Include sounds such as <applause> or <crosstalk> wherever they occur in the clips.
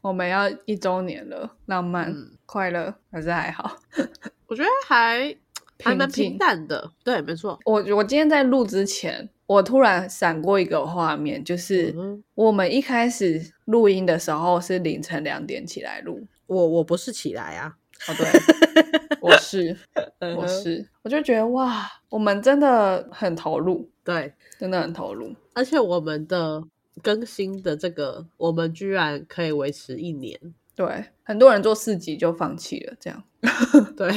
我们要一周年了，浪漫、嗯快乐还是还好？<laughs> 我觉得还还蛮平淡的，对，没错。我我今天在录之前，我突然闪过一个画面，就是嗯我们一开始录音的时候是凌晨两点起来录。我我不是起来啊，哦，对，我是 <laughs> 我是，我就觉得哇，我们真的很投入，对，真的很投入。而且我们的更新的这个，我们居然可以维持一年，对，很多人做四集就放弃了，这样。<laughs> 对，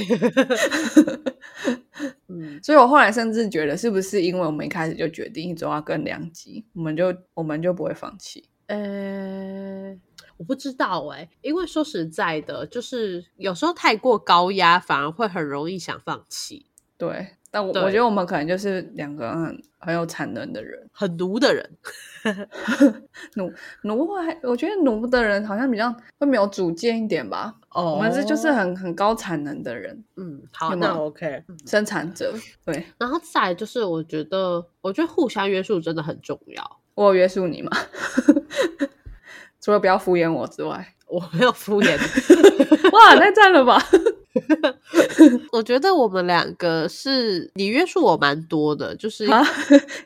<laughs> 嗯，所以我后来甚至觉得，是不是因为我们一开始就决定一周要更两集，我们就我们就不会放弃？呃，我不知道哎、因为说实在的，就是有时候太过高压，反而会很容易想放弃。对，但我对我觉得我们可能就是两个很很有产能的人，<laughs> 很奴的人，<laughs> 奴奴会，我觉得奴的人好像比较会没有主见一点吧。哦我们是就是很很高产能的人，嗯，好，那 OK。生产者。对然后再来就是，我觉得，我觉得互相约束真的很重要。我有约束你吗？<laughs> 除了不要敷衍我之外，我没有敷衍哇，太赞了吧！<laughs> 我觉得我们两个是你约束我蛮多的，就 <laughs> 是啊，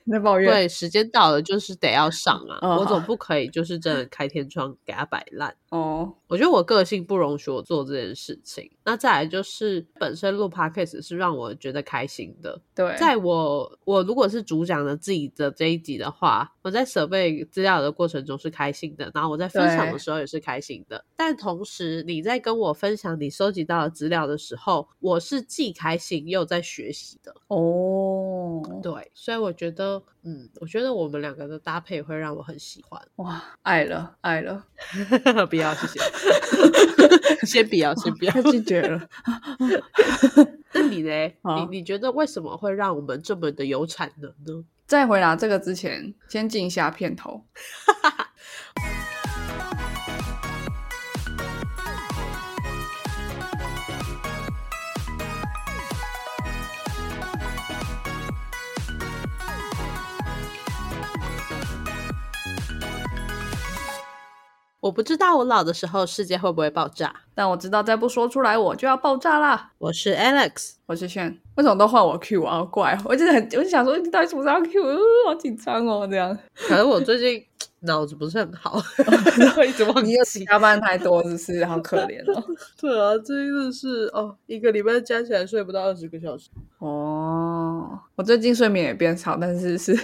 你在抱怨？对时间到了就是得要上啊，哦我总不可以就是真的开天窗给他摆烂。哦，我觉得我个性不容许我做这件事情。那再来就是本身录 podcast 是让我觉得开心的，对，在我我如果是主讲的自己的这一集的话，我在准备资料的过程中是开心的，然后我在分享的对时候也是开心的。但同时你在跟我分享你收集到的资料的时候，我是既开心又在学习的。哦，对，所以我觉得，嗯，我觉得我们两个的搭配会让我很喜欢。哇，爱了，爱了，<laughs> 不要，谢谢。<laughs> 先不要，先不要。<laughs> 太拒绝了。那你呢？你你觉得为什么会让我们这么的有产能呢？在回答这个之前，先进一下片头。我不知道我老的时候世界会不会爆炸。但我知道再不说出来，我就要爆炸啦。我是 Alex，我是炫，为什么都换我 Q 啊？好怪，我真的很，我就想说，你到底什么时候要 Q？呃，好紧张哦，这样。<laughs> 可能我最近脑子不是很好，<laughs> 会一直忘你又记。加班太多，是不是？好可怜哦。<laughs> 对啊，这真的是哦，一个礼拜加起来睡不到二十个小时。哦，我最近睡眠也变少，但是是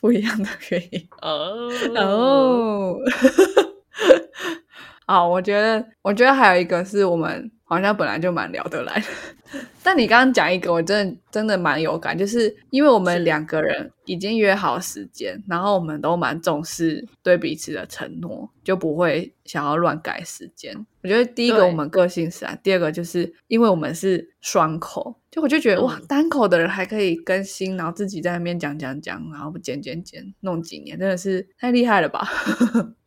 不一样的原因。哦哦，好，我觉得，我觉得还有一个是我们好像本来就蛮聊得来的，<laughs> 但你刚刚讲一个，我真的真的蛮有感，就是因为我们两个人已经约好时间，然后我们都蛮重视对彼此的承诺，就不会想要乱改时间。我觉得第一个我们个性是啊，第二个就是因为我们是双口，就我就觉得、哇嗯，单口的人还可以更新，然后自己在那边讲讲讲，然后剪剪剪，弄几年，真的是太厉害了吧？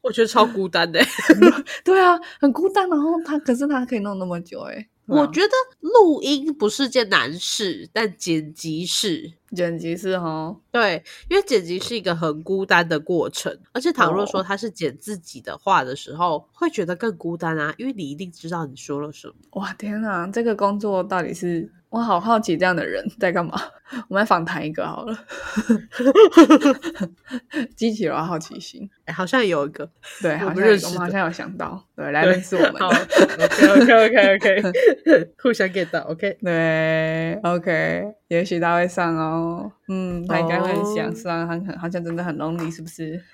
我觉得超孤单的。<laughs> 对啊，很孤单，然后他可是他可以弄那么久、欸，哎，我觉得录音不是件难事，但剪辑是。剪辑是哈，对，因为剪辑是一个很孤单的过程，而且倘若说哦他是剪自己的话的时候，会觉得更孤单啊，因为你一定知道你说了什么。哇天哪，这个工作到底是我好好奇这样的人在干嘛？我们来访谈一个好了，激起了我好奇心。哎，好像有一个，对，好像认识的像我们好像有想到，对，<laughs> 来认识我们好的。，OK OK OK OK，<laughs> 互相 get 到 OK。对，OK，也许他会上哦。嗯，他应该会很想哦上，他很好像真的很 lonely，是不是？<laughs>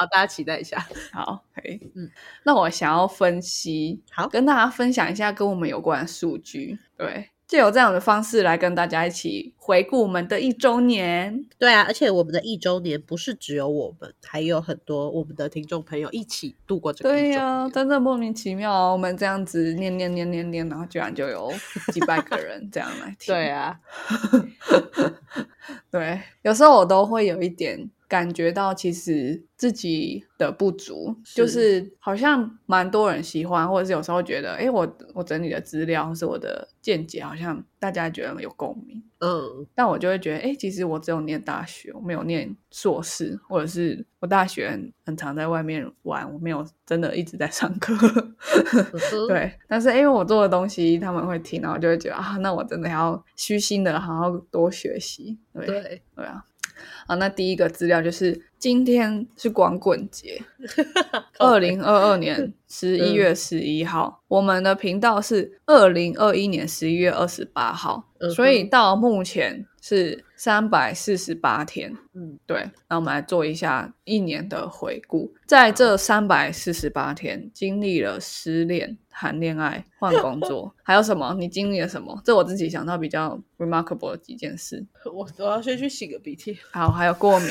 好，大家期待一下。<laughs> 好，可以。嗯，那我想要分析，好跟大家分享一下跟我们有关的数据。对，借由这样的方式来跟大家一起回顾我们的一周年。对啊，而且我们的一周年不是只有我们，还有很多我们的听众朋友一起度过这个对呀、年。真的莫名其妙哦，我们这样子念念念念念，然后居然就有几百个人这样来听。<laughs> 对啊，<laughs> 对，有时候我都会有一点感觉到其实自己的不足，就是好像蛮多人喜欢，或者是有时候觉得，哎，我我整理的资料或是我的见解，好像大家觉得有共鸣。嗯，但我就会觉得，哎，其实我只有念大学，我没有念硕士，或者是我大学很很常在外面玩，我没有真的一直在上课。<laughs> 对，但是因为我做的东西他们会听，然后就会觉得啊，那我真的要虚心的好好多学习。对对对啊。那第一个资料就是今天是光棍节，<laughs> 二零二二年 <laughs> 十一月十一号。我们的频道是二零二一年十一月二十八号，所以到目前是三百四十八天。嗯，对。那我们来做一下一年的回顾，在这三百四十八天，经历了失恋、谈恋爱、换工作，<laughs> 还有什么？你经历了什么？这我自己想到比较 remarkable 的几件事。<laughs> 我我要先去洗个鼻涕。好，还有过敏，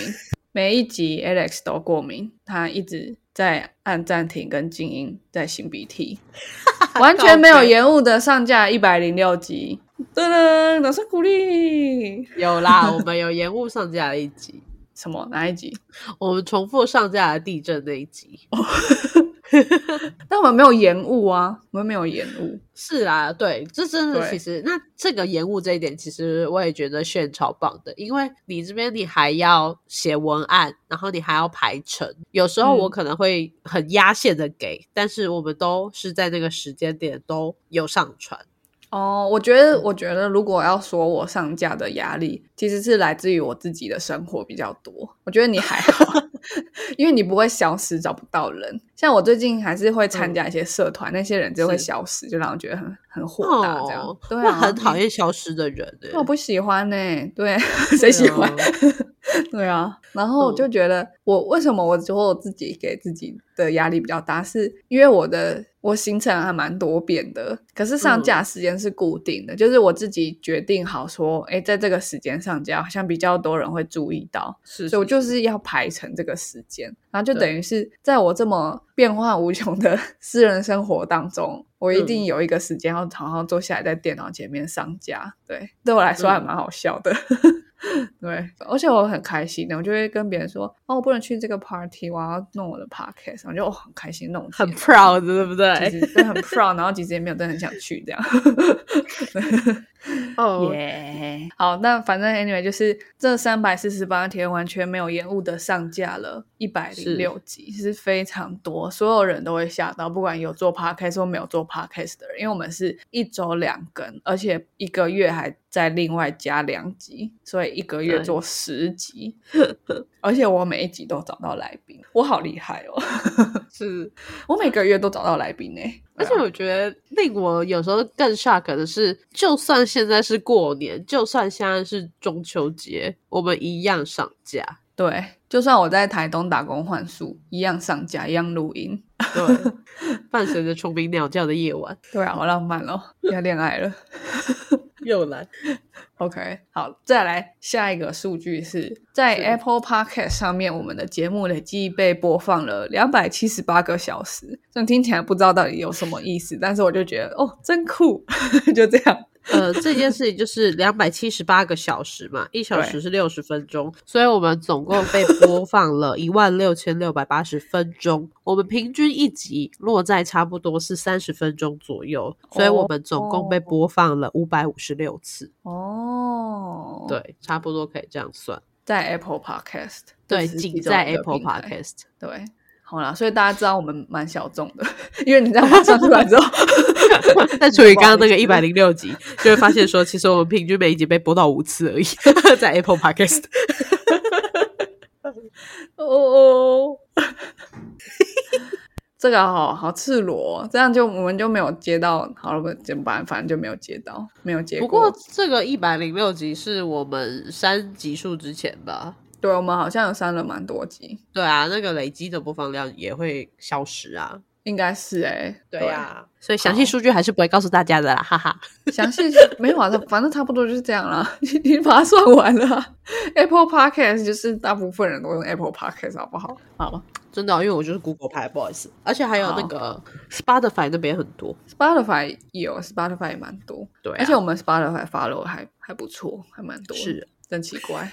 每一集 Alex 都过敏，他一直在按暂停跟静音，在擤鼻涕，<laughs> 完全没有延误的上架一百零六集。噔噔，掌声鼓励。有啦，<laughs> 我们有延误上架了一集。什么？哪一集？我们重复上架了地震那一集。<laughs> 但我们没有延误啊，我们没有延误。是啊，对，这真的其实那这个延误这一点，其实我也觉得炫超棒的，因为你这边你还要写文案，然后你还要排程，有时候嗯我可能会很压线的给，但是我们都是在那个时间点都有上传。哦，我觉得，我觉得如果要说我上架的压力，其实是来自于我自己的生活比较多。我觉得你还好，<laughs> 因为你不会消失找不到人。像我最近还是会参加一些社团，那些人就会消失，就让我觉得很很火大这样。哦，对啊，那很讨厌消失的人欸我不喜欢呢、对，<laughs> 谁喜欢？<laughs> 对啊，然后我就觉得我为什么我说我自己给自己的压力比较大，是因为我的我行程还蛮多变的，可是上架时间是固定的，就是我自己决定好说，哎，在这个时间上架，好像比较多人会注意到，是，所以我就是是。要排成这个时间，然后就等于是在我这么变化无穷的 <laughs> 私人生活当中，我一定有一个时间要好好坐下来在电脑前面上架。对，对我来说还蛮好笑的。<laughs> 对，而且我很开心的，我就会跟别人说：“哦，我不能去这个 party，我要弄我的 podcast。”我就哦很开心弄，很 proud，对不其对？实对很 proud，然后其实也没有真的很想去这样。<laughs> 哦，耶好，那反正 anyway 就是这三百四十八天完全没有延误的上架了一百零六集，是非常多，所有人都会吓到，不管有做 podcast 或没有做 podcast 的人，因为我们是一周两更，而且一个月还再另外加两集，所以一个月做十集，<laughs> 而且我每一集都找到来宾，我好厉害哦，<laughs> 是。我每个月都找到来宾呢、而且我觉得令我有时候更 shock 的是，就算现在是过年，就算现在是中秋节，我们一样上架。对，就算我在台东打工换宿，一样上架，一样录音。对，<laughs> 伴随着虫鸣鸟叫的夜晚，对啊，好浪漫哦，要恋爱了。又来。OK，好，再来下一个数据是在 Apple Podcast 上面，我们的节目累计被播放了两百七十八个小时。这样听起来不知道到底有什么意思，但是我就觉得哦，真酷，<laughs> 就这样。呃，这件事情就是两百七十八个小时嘛，一小时是六十分钟，所以我们总共被播放了 <laughs> 一万六千六百八十分钟。我们平均一集落在差不多是三十分钟左右，所以我们总共被播放了五百五十六次。哦，，对，差不多可以这样算。在 Apple Podcast，对，仅在 Apple Podcast。对，好啦，所以大家知道我们蛮小众的，因为你这样把它算出来之后，<laughs> 再除以刚刚那个一百零六集，就会发现说，其实我们平均每一集被播到五次而已，<laughs> 在 Apple Podcast。<laughs> 哦哦，这个好好赤裸哦，这样就我们就没有接到，好了，不怎么办？反正就没有接到，没有接不过。过这个一百零六集是我们删集数之前吧？对我们好像有删了蛮多集，对啊，那个累积的播放量也会消失啊。应该是哎、对呀、所以详细数据还是不会告诉大家的啦，哈哈。<laughs> 详细没有啊，反正差不多就是这样啦。<laughs> 你你把它算完了啊、Apple Podcast 就是大部分人都用 Apple Podcast，好不好？好真的哦、因为我就是 Google 牌，不好意思。而且还有那个 Spotify 那边很多，，Spotify 有，Spotify 也蛮多，对、啊，而且我们 Spotify follow 还还不错，还蛮多的。是真奇怪，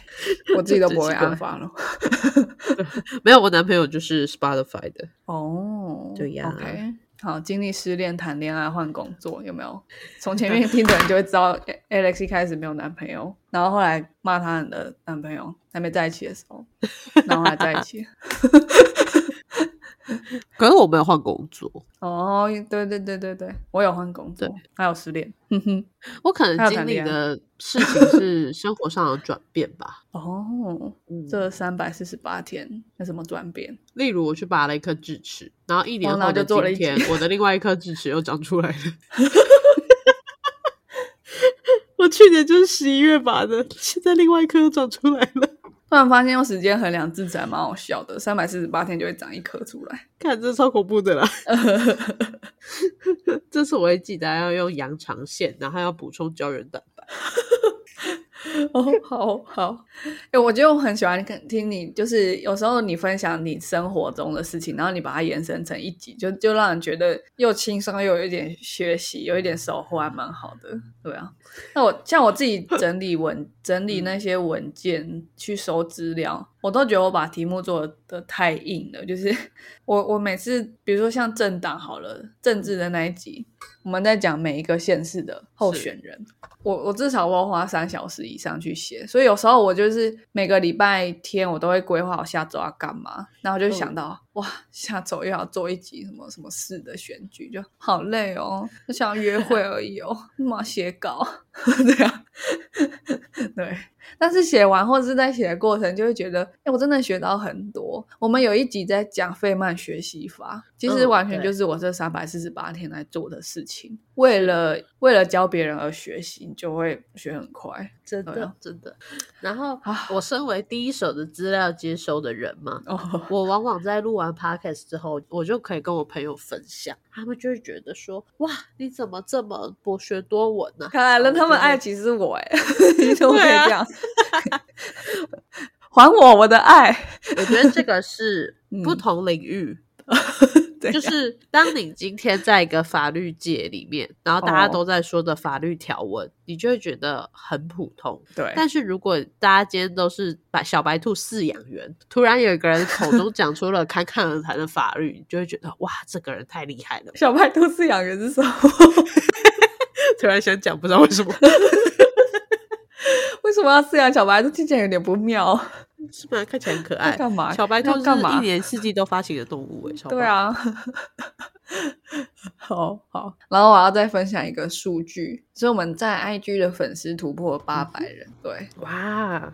我自己都 <laughs> 不会按发了。<laughs> 没有，我男朋友就是 Spotify 的。哦，对呀 OK，好，经历失恋、谈恋爱、换工作，有没有？从前面听的人就会知道，Alex 一开始没有男朋友，然后后来骂他的男朋友还没在一起的时候，然后还在一起。<laughs> <laughs> 可是我没有换工作，哦，对对对对对，我有换工作对，还有失恋。哼哼，我可能经历的事情是生活上的转变吧。<laughs> 哦，嗯这三百四十八天有什么转变？例如，我去拔了一颗智齿，然后一年后就做了一天，我的另外一颗智齿又长出来了。<laughs> 我去年就是十一月拔的，现在另外一颗又长出来了。突然发现用时间衡量自己还蛮好笑的，三百四十八天就会长一颗出来。看，这超恐怖的啦！<laughs> 这次我会记得要用羊肠线，然后要补充胶原蛋白。<laughs> 哦，好好，哎、我觉得我很喜欢看听你，就是有时候你分享你生活中的事情，然后你把它延伸成一集，就就让人觉得又轻松又有一点学习，有一点收获，还蛮好的。对啊，那我像我自己整理文整理那些文件去收资料，我都觉得我把题目做的太硬了，就是 <laughs> 我我每次比如说像政党好了，政治的那一集，我们在讲每一个县市的候是选人。我我至少我要花三小时以上去写，所以有时候我就是每个礼拜天我都会规划我下周要干嘛，然后就想到、哇，下周又要做一集什么什么市的选举，就好累哦，就想要约会而已哦，<laughs> 妈写稿，<laughs> 对啊，对。但是写完或者是在写的过程，就会觉得，哎，我真的学到很多。我们有一集在讲费曼学习法，其实嗯完全就是我这三百四十八天来做的事情。为了为了教别人而学习，你就会学很快。真对啊真的。然后啊我身为第一手的资料接收的人嘛，哦，我往往在录完 podcast 之后，我就可以跟我朋友分享，他们就会觉得说：“哇，你怎么这么博学多闻呢、看来了，他们爱爱其实是我哎，<laughs> 你怎么可以这样？<laughs> 还我我的爱，<laughs> 我觉得这个是嗯。不同领域，<laughs> 对就是当你今天在一个法律界里面，然后大家哦。都在说的法律条文，你就会觉得很普通。对，但是如果大家今天都是白小白兔饲养员，突然有一个人口中讲出了侃侃而谈的法律，你就会觉得哇，这个人太厉害了。小白兔饲养员是什么？突然想讲，不知道为什么，<laughs> 为什么要饲养小白兔？听起来有点不妙。是吗？看起来很可爱。干嘛？小白兔是嘛一？年四季都发情的动物对啊，<laughs> 好好。然后我要再分享一个数据，所以我们在 IG 的粉丝突破八百人，对，哇，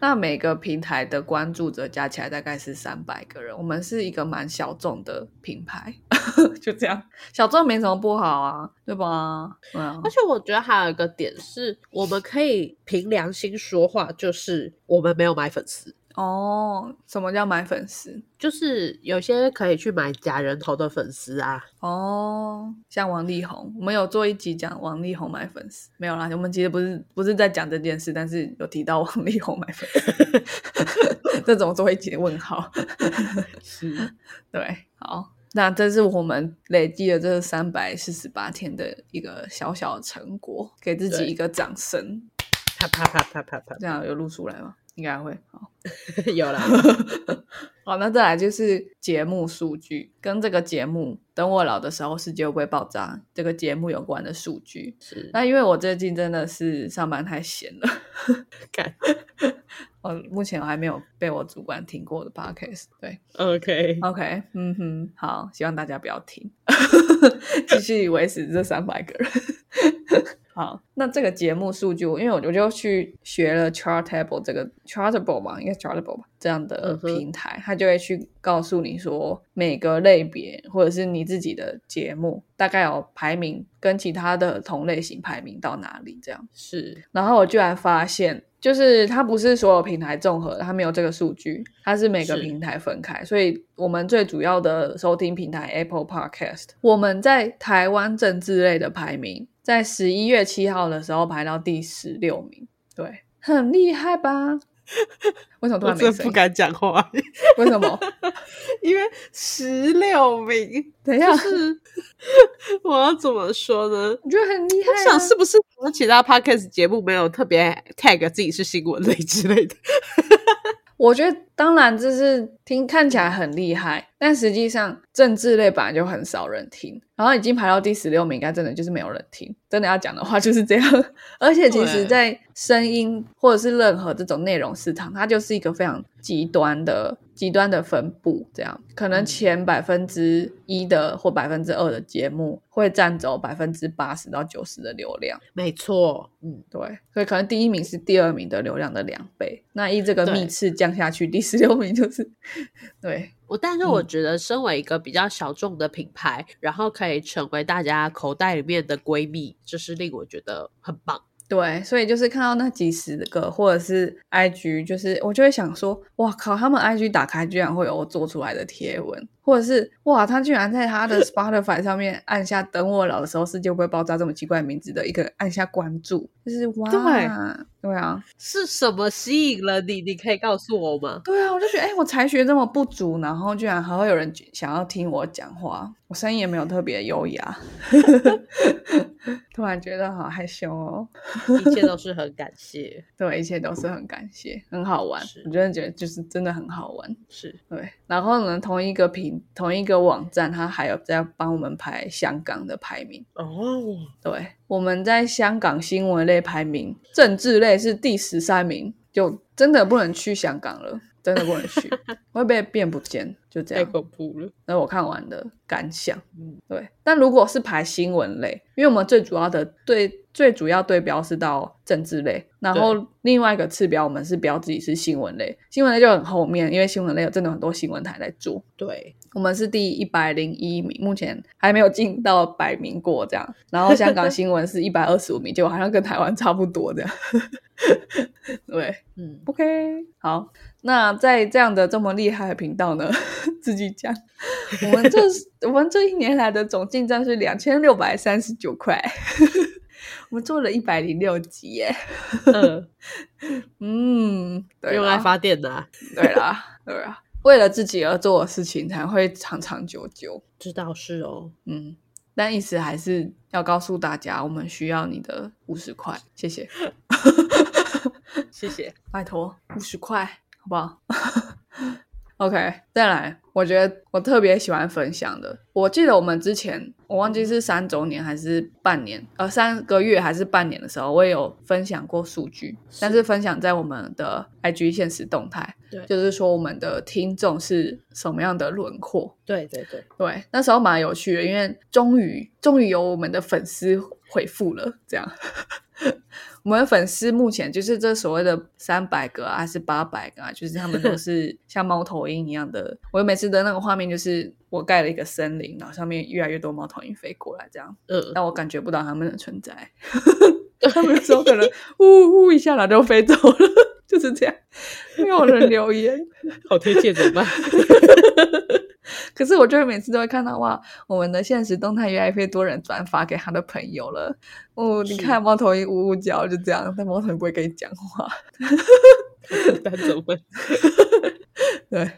那每个平台的关注者加起来大概是三百个人，我们是一个蛮小众的品牌，<laughs> 就这样，小众没什么不好啊，对吧？嗯而，且我觉得还有一个点是，我们可以凭良心说话，就是我们没有买粉丝。哦，什么叫买粉丝？就是有些可以去买假人头的粉丝啊，哦，像王力宏，我们有做一集讲王力宏买粉丝，没有啦，我们其实不是不是在讲这件事，但是有提到王力宏买粉丝，<laughs> 这种做一集的问号。<laughs> 是对，好，那这是我们累计了这三百四十八天的一个小小的成果，给自己一个掌声。啪啪啪啪啪啪，这样有录出来吗？应该会。好，<laughs> 有啦。<laughs> 好，那再来就是节目数据，跟这个节目《等我老的时候世界会不会爆炸》这个节目有关的数据。是，那因为我最近真的是上班太闲了，<laughs> 干我目前我还没有被我主管听过的 podcast。对 OK，，OK，嗯哼，好，希望大家不要听，继续维持这三百个人。好，那这个节目数据，因为我我就去学了 Chartable 这个 Chartable 嘛，应该 Chartable 吧这样的平台，它就会去告诉你说每个类别或者是你自己的节目大概有排名跟其他的同类型排名到哪里这样。是然后我居然发现，就是它不是所有平台综合，它没有这个数据，它是每个平台分开。所以我们最主要的收听平台 Apple Podcast，我们在台湾政治类的排名，在十一月七号的时候排到第十六名，对，很厉害吧？为什么突然没声？真不敢讲话，为什么？<laughs> 因为十六名，等一下就，是 <laughs> 我要怎么说呢？我觉得很厉害、我啊。想是不是我其他 podcast 节目没有特别 tag 自己是新闻类之类的。<laughs> 我觉得当然这是听看起来很厉害，但实际上政治类本来就很少人听，然后已经排到第十六名，应该真的就是没有人听。真的要讲的话就是这样。<laughs> 而且其实，在声音或者是任何这种内容市场，它就是一个非常极端的。极端的分布，这样可能前百分之一的或百分之二的节目会占走百分之八十到九十的流量。没错，嗯，对，所以可能第一名是第二名的流量的两倍。那一这个密次降下去，第十六名就是 <laughs> 对我。但是我觉得，身为一个比较小众的品牌，然后可以成为大家口袋里面的闺蜜，这是令我觉得很棒。对，所以就是看到那几十个，或者是 IG，就是我就会想说，哇靠，他们 IG 打开居然会有我做出来的贴文。或者是哇，他居然在他的 Spotify 上面按下“等我老的时候世界会爆炸”这么奇怪名字的一个按下关注，就是哇，对啊，是什么吸引了你？你可以告诉我吗？对啊，我就觉得哎，我才学这么不足，然后居然还会有人想要听我讲话，我声音也没有特别优雅，<laughs> 突然觉得好害羞哦。一切都是很感谢，对，一切都是很感谢，很好玩，我真的觉得就是真的很好玩，是对。然后呢，同一个平。同一个网站，它还有在帮我们排香港的排名哦。对，我们在香港新闻类排名，政治类是第十三名，就真的不能去香港了，真的不能去，<laughs> 会被变不见，就这样。太恐怖了。那我看完的感想，嗯，对。但如果是排新闻类，因为我们最主要的对。最主要对标是到政治类，然后另外一个次标我们是标自己是新闻类，新闻类就很后面，因为新闻类有真的很多新闻台在做。对，我们是第一百零一名，目前还没有进到百名过这样。然后香港新闻是一百二十五名，就好像跟台湾差不多这样。<laughs> 对，嗯，OK，好，那在这样的这么厉害的频道呢，<laughs> 自己讲，我们这我们这一年来的总进账是两千六百三十九块。<laughs> 我们做了一百零六集耶，嗯，用来发电的，对啦，对啦，为了自己而做的事情才会长长久久，知道是哦，嗯，但意思还是要告诉大家，我们需要你的五十块，谢谢，谢谢，<laughs> 拜托五十块，好不好？OK，再来，我觉得我特别喜欢分享的。我记得我们之前，我忘记是三周年还是半年，呃，三个月还是半年的时候，我也有分享过数据，但是分享在我们的 IG 现实动态，对，就是说我们的听众是什么样的轮廓。对对对对，那时候蛮有趣的，因为终于终于有我们的粉丝回复了，这样。我们粉丝目前就是这所谓的三百个啊，还是八百个啊？就是他们都是 <laughs> 像猫头鹰一样的。我每次的那个画面就是我盖了一个森林，然后上面越来越多猫头鹰飞过来，这样。嗯。但我感觉不到他们的存在。<laughs> 他们说可能呜呜一下，然后就飞走了，<laughs> 就是这样。没有人留言，好贴切，怎么办？可是我就是每次都会看到哇，我们的现实动态越来越多人转发给他的朋友了。哦，你看猫头鹰呜呜叫，就这样，但猫头鹰不会跟你讲话。<laughs> 但怎么办？<laughs> 对，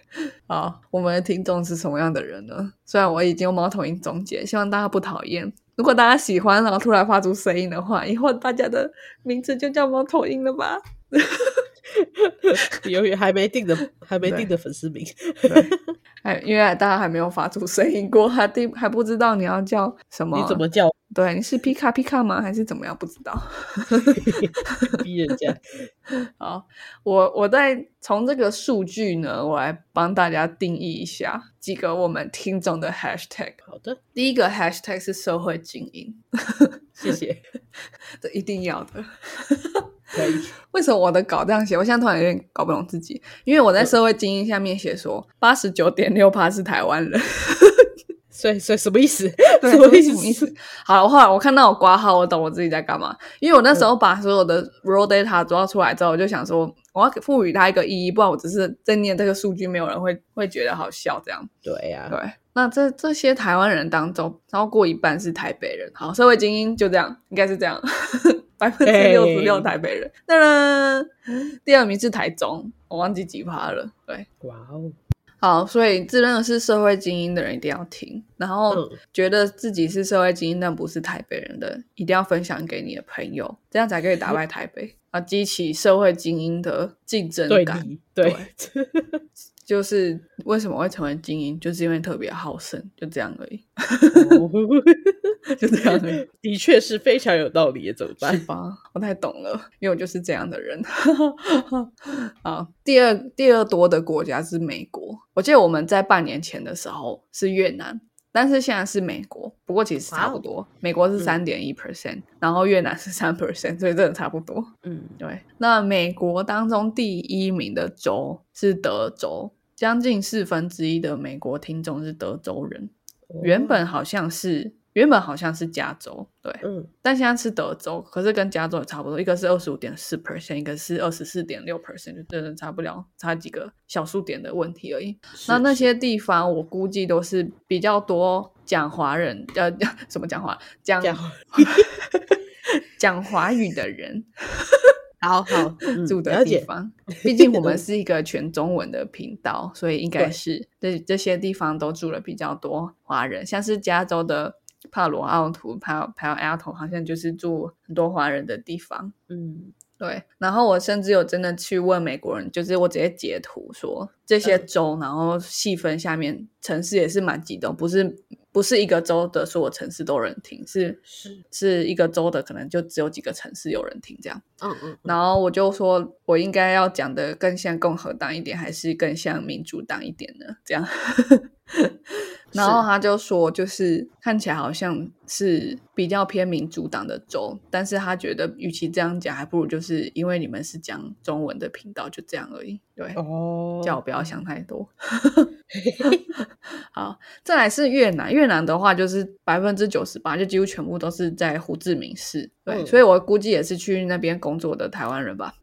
好，我们的听众是什么样的人呢？虽然我已经用猫头鹰总结，希望大家不讨厌。如果大家喜欢，然后突然发出声音的话，以后大家的名字就叫猫头鹰了吧？<laughs> <laughs> 由于还没定的，还没定的粉丝名。哎，因为大家还没有发出声音过，还定还不知道你要叫什么？你怎么叫？对，你是皮卡皮卡吗？还是怎么样？不知道。<laughs> 逼人家。<laughs> 好，我我在从这个数据呢，我来帮大家定义一下几个我们听众的 hashtag。好的，第一个 hashtag 是社会精英。谢谢，这一定要的。<laughs> 为什么我的稿这样写？我现在突然有点搞不懂自己，因为我在社会精英下面写说八十九点六趴是台湾人，<laughs> 所以所以 <laughs> 什么意思？什么意思？好了，后来我看到我挂号，我懂我自己在干嘛。因为我那时候把所有的 raw data 抓出来之后，我就想说我要赋予它一个意义，不然我只是在念这个数据，没有人会会觉得好笑。这样对呀，对。那这这些台湾人当中，超过一半是台北人。好，社会精英就这样，应该是这样。百分之六十六台北人，第二名是台中，我忘记几趴了。对，哇哦，好，所以自认是社会精英的人一定要听，然后嗯。觉得自己是社会精英但不是台北人的，一定要分享给你的朋友，这样才可以打败台北啊，激起社会精英的竞争对对，<laughs> 就是为什么会成为精英，就是因为特别好胜，就这样而已，就这样而已。的确是非常有道理，怎么是办？吧？我太懂了，因为我就是这样的人。啊，第二第二多的国家是美国，我记得我们在半年前的时候是越南，但是现在是美国，不过其实差不多。美国是三点一 percent，然后越南是三 percent，所以真的差不多。嗯，对，那美国当中第一名的州是德州，将近四分之一的美国听众是德州人，原本好像是原本好像是加州，对，嗯但现在是德州，可是跟加州也差不多，一个是二十五点四 percent，一个是二十四点六 percent，就真的差不了，差几个小数点的问题而已。那那些地方我估计都是比较多讲华人，呃，<laughs> 什么讲华讲讲讲华语的人 <laughs> 好好 <laughs> 嗯住的地方。毕竟我们是一个全中文的频道，所以应该是这这些地方都住了比较多华人，像是加州的帕罗奥图、帕帕奥图，好像就是住很多华人的地方。嗯对，然后我甚至有真的去问美国人，就是我直接截图说这些嗯州，然后细分下面城市也是蛮激动，不是不是一个州的所有城市都有人听，是是是一个州的可能就只有几个城市有人听这样。嗯嗯然后我就说我应该要讲的更像共和党一点，还是更像民主党一点呢？这样。然后他就说，就是看起来好像是比较偏民主党的州，但是他觉得与其这样讲，还不如就是因为你们是讲中文的频道，就这样而已。对，哦，叫我不要想太多。<laughs> 好，再来是越南，越南的话就是百分之九十八，就几乎全部都是在胡志明市。对，嗯所以我估计也是去那边工作的台湾人吧，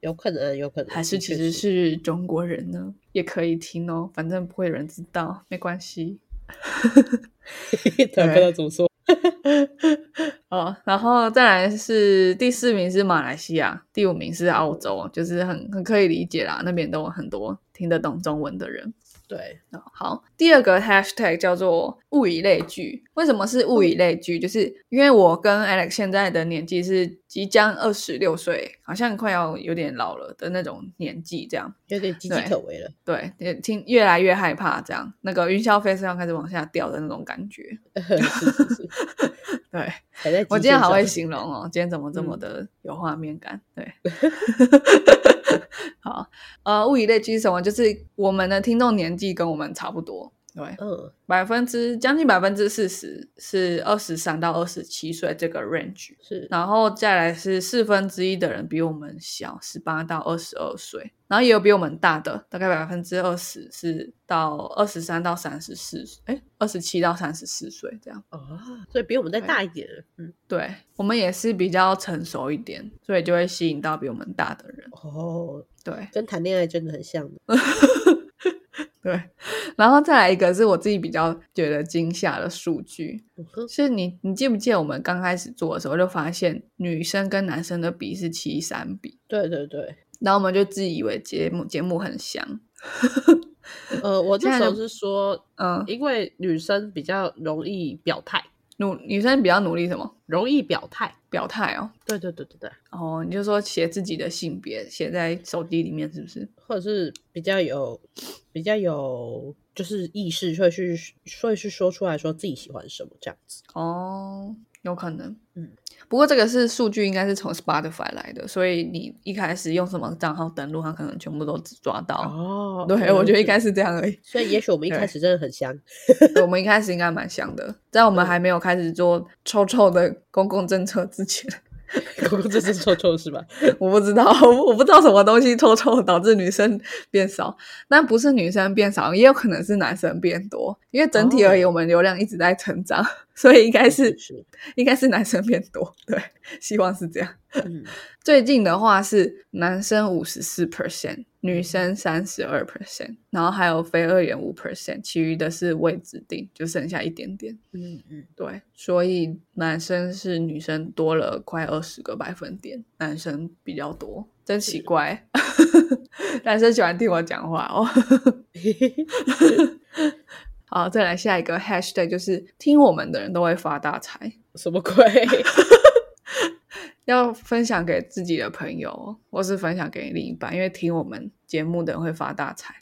有可能有可能，还是其实是中国人呢？也可以听哦，反正不会有人知道，没关系。<laughs> 对，不知道怎么说。<laughs> 哦，然后再来是第四名是马来西亚，第五名是澳洲，就是很很可以理解啦，那边都有很多听得懂中文的人。对，哦好，第二个 hashtag 叫做物以类聚。为什么是物以类聚？就是因为我跟 Alex 现在的年纪是即将二十六岁，好像快要有点老了的那种年纪，这样。有点岌岌可危了。对，也听越来越害怕，这样那个云霄飞车要开始往下掉的那种感觉。<laughs> 是是是，对我今天好会形容哦，今天怎么这么的有画面感？对，<laughs> <laughs> 好，呃，物以类聚什么？就是我们的听众年纪跟我们差不多，对，嗯百分之将近百分之四十是二十三到二十七岁这个 range，是然后再来是四分之一的人比我们小，十八到二十二岁，然后也有比我们大的，大概百分之二十是到二十三到三十四，哎，二十七到三十四岁这样。哦，所以比我们再大一点了。嗯，对我们也是比较成熟一点，所以就会吸引到比我们大的人。哦，对跟谈恋爱真的很像。<laughs> 对，然后再来一个是我自己比较觉得惊吓的数据，嗯是你你记不记得我们刚开始做的时候就发现女生跟男生的比是七三比，对对对，然后我们就自以为节目节目很香，呃，我 <laughs> 那时候是说，嗯，因为女生比较容易表态，努女生比较努力什么容易表态。表态哦，对对对对对，哦，你就说写自己的性别写在手机里面是不是？或者是比较有比较有就是意识，会去会去说出来说自己喜欢什么这样子。哦，有可能，嗯。不过这个是数据，应该是从 Spotify 来的，所以你一开始用什么账号登录，它可能全部都只抓到。哦对，我觉得应该是，这样而已。所以也许我们一开始真的很香。我们一开始应该蛮香的，在我们还没有开始做臭臭的公共政策之前，<laughs> 公共这是臭臭是吧？<laughs> 我不知道，<laughs> 我不知道什么东西臭臭导致女生变少，但不是女生变少，也有可能是男生变多，因为整体而言，我们流量一直在成长，所以应该是是，应该是男生变多，对，希望是这样。嗯，最近的话是男生五十四 percent，女生三十二 percent，然后还有非二元五 percent，其余的是未指定，就剩下一点点。嗯嗯，对，所以男生是女生多了快二十个百分点，男生比较多，真奇怪。<laughs> 男生喜欢听我讲话哦。<laughs> 好，再来下一个 hashtag，就是听我们的人都会发大财。什么鬼？要分享给自己的朋友，或是分享给另一半，因为听我们节目的人会发大财。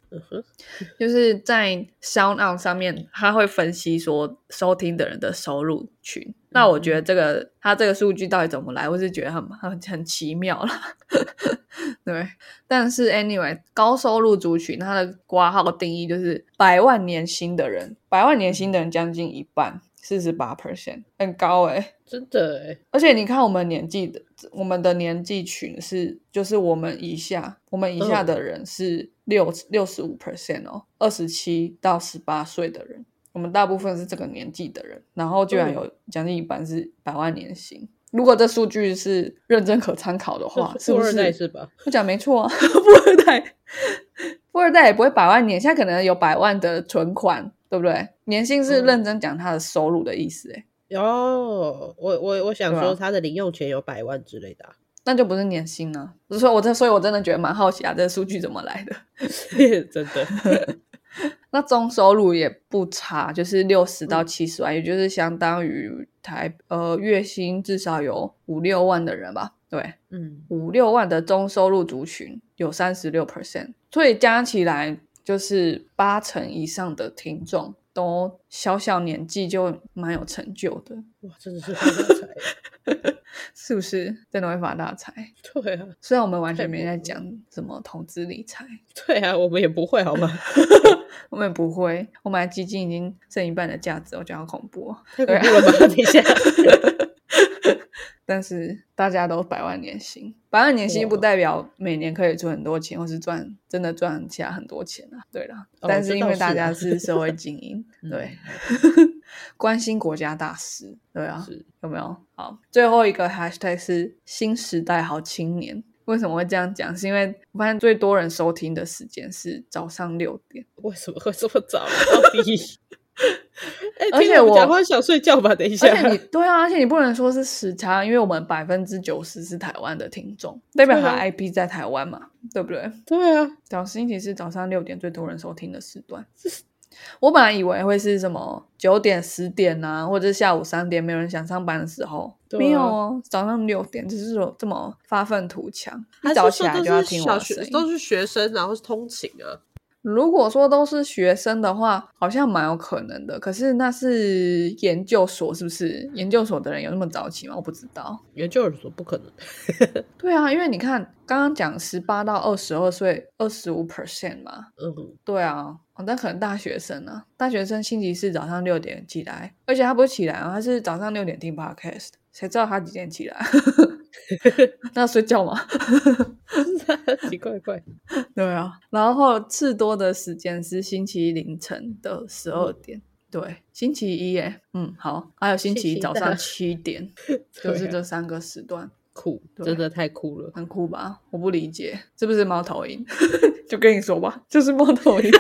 就是在 Sound On 上面，他会分析说收听的人的收入群。那我觉得这个他这个数据到底怎么来，我是觉得很很很奇妙啦。<laughs> 对，但是 anyway，高收入族群它的挂号定义就是百万年薪的人，百万年薪的人将近一半，四十八 percent，很高哎、真的哎，而且你看，我们年纪的，我们的年纪群是，就是我们以下，我们以下的人是六六十五 percent 哦，二十七到十八岁的人，我们大部分是这个年纪的人，然后居然有将近一半是百万年薪。如果这数据是认真可参考的话，<laughs> 是不富二代是？是吧？<laughs> 我讲没错啊，<laughs> 富二代，富二代也不会百万年，现在可能有百万的存款，对不对？年薪是嗯认真讲他的收入的意思，诶有，我我我想说他的零用钱有百万之类的啊，那就不是年薪呢、所以我这，所以我真的觉得蛮好奇啊，这个数据怎么来的？<laughs> 真的。<laughs> 那中收入也不差，就是六十到七十万，也就是相当于台呃月薪至少有五六万的人吧？对，嗯，五六万的中收入族群有三十六 percent，所以加起来就是八成以上的听众都小小年纪就蛮有成就的，哇，真的是发大财。<laughs> 是不是？真的会发大财？对啊，虽然我们完全没在讲什么投资理财。<laughs> 对啊，我们也不会好吗？<laughs> 我们不会，我们的基金已经剩一半的价值，我觉得好恐怖、哦。太恐怖了吧？等一下，但是大家都百万年薪，百万年薪不代表每年可以赚很多钱，或是赚真的赚起来很多钱啊。对啦，哦但是因为大家是社会精英，<laughs> 嗯对，<laughs> 关心国家大事，对啊，是有没有？好，最后一个 hashtag 是新时代好青年。为什么会这样讲？是因为我发现最多人收听的时间是早上六点。为什么会这么早啊？到底？<laughs> 哎、而且我听我们讲话想睡觉吧？等一下而，且你对啊，而且你不能说是时差，因为我们百分之九十是台湾的听众，代表他 IP 在台湾嘛，对不对？对啊，早星期是早上六点最多人收听的时段。我本来以为会是什么九点、十点啊，或者是下午三点没有人想上班的时候，没有哦，早上六点，就是说这么发愤图强，一早起来就要听我的声音。都是学生，然后是通勤啊？如果说都是学生的话，好像蛮有可能的。可是那是研究所，是不是？研究所的人有那么早起吗？我不知道。研究所不可能。<laughs> 对啊，因为你看刚刚讲十八到二十二岁，二十五 percent 嘛。嗯，对啊，哦，那可能大学生啊，大学生星期四早上六点起来，而且他不是起来啊，他是早上六点听 podcast，谁知道他几点起来？<laughs> 那睡觉吗？<laughs> 奇怪怪。<laughs> 对啊，然后次多的时间是星期一凌晨的十二点。对，星期一耶，嗯，好，还有星期一早上七点，就是这三个时段，酷，真的太酷了。很酷吧？我不理解，是不是猫头鹰？就跟你说吧，就是猫头鹰。